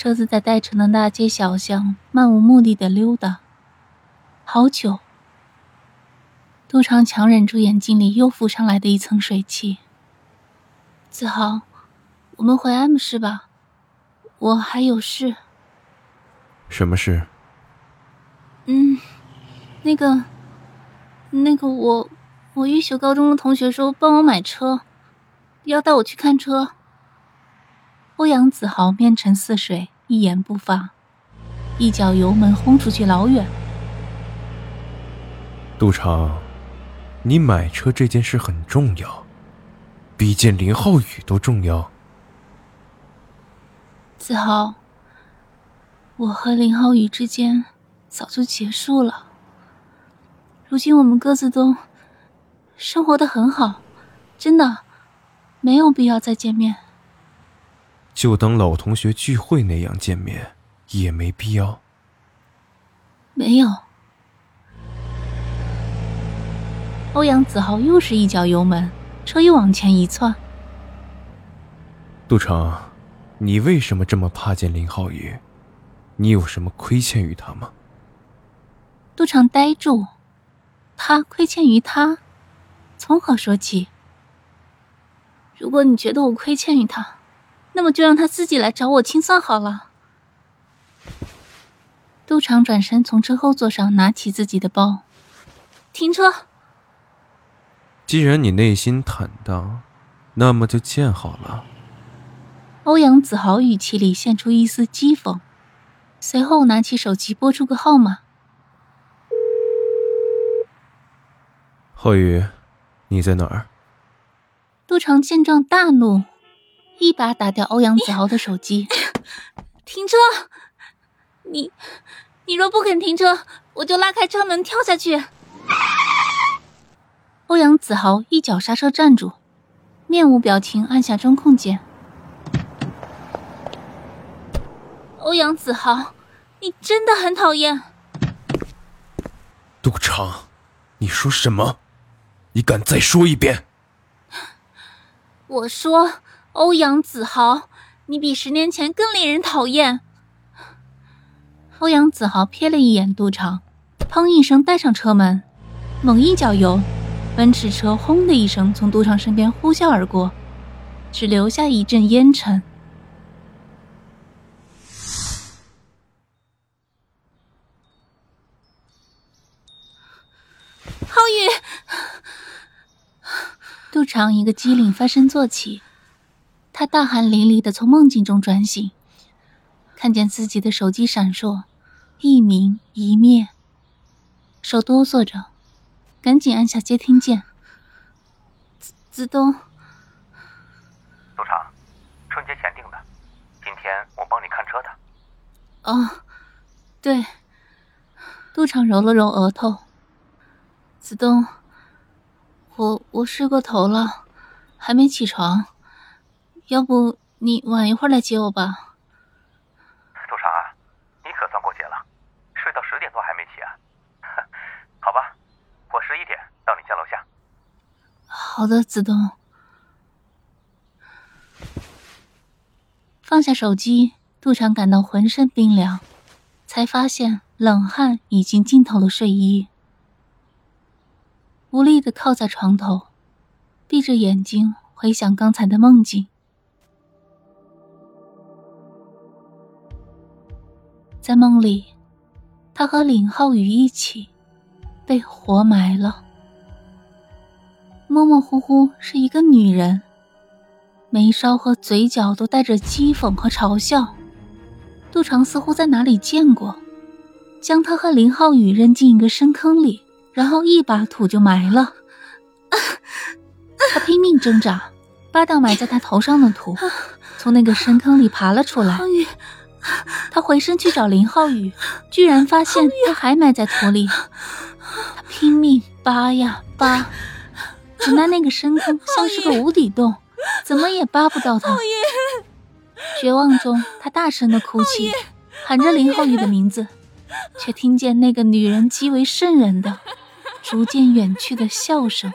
车子在代城的大街小巷漫无目的的溜达，好久。杜长强忍住眼睛里又浮上来的一层水汽。子豪，我们回 M 市吧，我还有事。什么事？嗯，那个，那个，我我玉秀高中的同学说帮我买车，要带我去看车。欧阳子豪面沉似水，一言不发，一脚油门轰出去老远。杜长，你买车这件事很重要，比见林浩宇都重要。子豪，我和林浩宇之间早就结束了。如今我们各自都生活的很好，真的没有必要再见面。就当老同学聚会那样见面，也没必要。没有。欧阳子豪又是一脚油门，车又往前一窜。杜成，你为什么这么怕见林浩宇？你有什么亏欠于他吗？杜成呆住，他亏欠于他，从何说起？如果你觉得我亏欠于他。那么就让他自己来找我清算好了。杜长转身从车后座上拿起自己的包，停车。既然你内心坦荡，那么就见好了。欧阳子豪语气里现出一丝讥讽，随后拿起手机拨出个号码。浩宇，你在哪儿？杜长见状大怒。一把打掉欧阳子豪的手机，停车！你，你若不肯停车，我就拉开车门跳下去。欧阳子豪一脚刹车站住，面无表情按下中控键。欧阳子豪，你真的很讨厌。杜长，你说什么？你敢再说一遍？我说。欧阳子豪，你比十年前更令人讨厌。欧阳子豪瞥了一眼杜长，砰一声带上车门，猛一脚油，奔驰车轰的一声从杜长身边呼啸而过，只留下一阵烟尘。浩宇，杜长一个机灵，翻身坐起。他大汗淋漓的从梦境中转醒，看见自己的手机闪烁，一明一灭，手哆嗦着，赶紧按下接听键。子子东，杜长，春节前订的，今天我帮你看车的。哦，对。杜长揉了揉额头。子东，我我睡过头了，还没起床。要不你晚一会儿来接我吧，杜长啊，你可算过节了，睡到十点多还没起啊？好吧，我十一点到你家楼下。好的，子东。放下手机，杜长感到浑身冰凉，才发现冷汗已经浸透了睡衣，无力的靠在床头，闭着眼睛回想刚才的梦境。在梦里，他和林浩宇一起被活埋了。模模糊糊是一个女人，眉梢和嘴角都带着讥讽和嘲笑。杜长似乎在哪里见过，将他和林浩宇扔进一个深坑里，然后一把土就埋了。他拼命挣扎，扒掉埋在他头上的土，从那个深坑里爬了出来。他回身去找林浩宇，居然发现他还埋在土里。他拼命扒呀扒，只奈那个深坑像是个无底洞，怎么也扒不到他。绝望中，他大声的哭泣，喊着林浩宇的名字，却听见那个女人极为瘆人的、逐渐远去的笑声。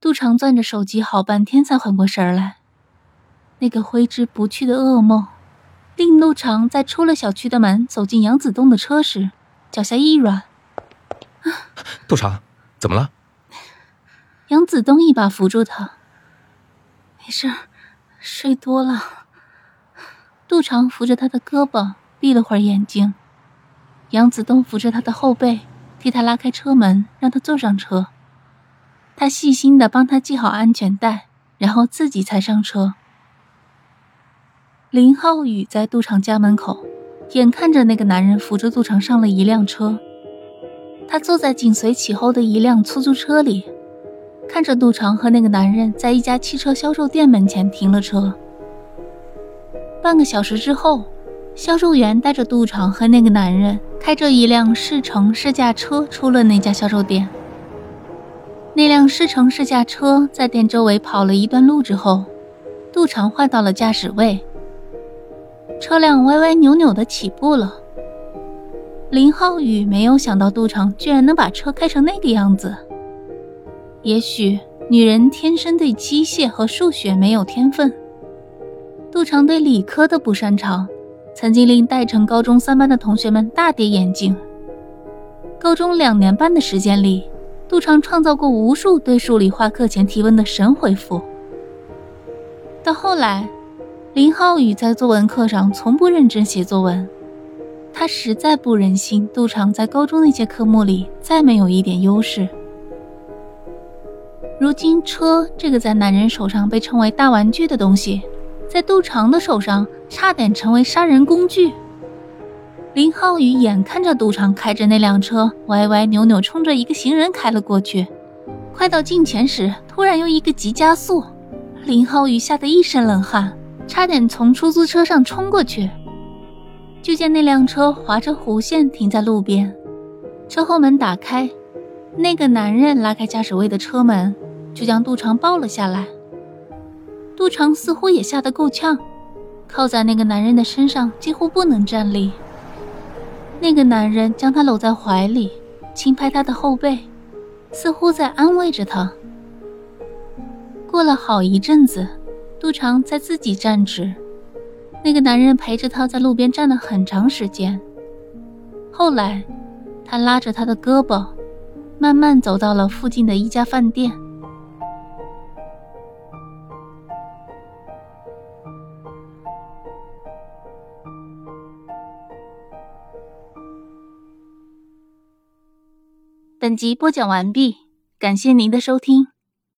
杜长攥着手机好半天才缓过神来，那个挥之不去的噩梦，令杜长在出了小区的门，走进杨子东的车时，脚下一软。杜长，怎么了？杨子东一把扶住他。没事，睡多了。杜长扶着他的胳膊，闭了会儿眼睛。杨子东扶着他的后背，替他拉开车门，让他坐上车。他细心的帮他系好安全带，然后自己才上车。林浩宇在杜长家门口，眼看着那个男人扶着杜长上了一辆车，他坐在紧随其后的一辆出租车里，看着杜长和那个男人在一家汽车销售店门前停了车。半个小时之后，销售员带着杜长和那个男人开着一辆试乘试驾车出了那家销售店。那辆试乘试驾车在店周围跑了一段路之后，杜长换到了驾驶位。车辆歪歪扭扭的起步了。林浩宇没有想到杜长居然能把车开成那个样子。也许女人天生对机械和数学没有天分。杜长对理科的不擅长，曾经令代城高中三班的同学们大跌眼镜。高中两年半的时间里。杜长创造过无数对数理化课前提问的神回复。到后来，林浩宇在作文课上从不认真写作文，他实在不忍心杜长在高中那些科目里再没有一点优势。如今，车这个在男人手上被称为大玩具的东西，在杜长的手上差点成为杀人工具。林浩宇眼看着杜长开着那辆车歪歪扭扭冲着一个行人开了过去，快到近前时，突然又一个急加速，林浩宇吓得一身冷汗，差点从出租车上冲过去。就见那辆车划着弧线停在路边，车后门打开，那个男人拉开驾驶位的车门，就将杜长抱了下来。杜长似乎也吓得够呛，靠在那个男人的身上，几乎不能站立。那个男人将她搂在怀里，轻拍她的后背，似乎在安慰着她。过了好一阵子，杜长在自己站直。那个男人陪着他在路边站了很长时间。后来，他拉着他的胳膊，慢慢走到了附近的一家饭店。本集播讲完毕，感谢您的收听。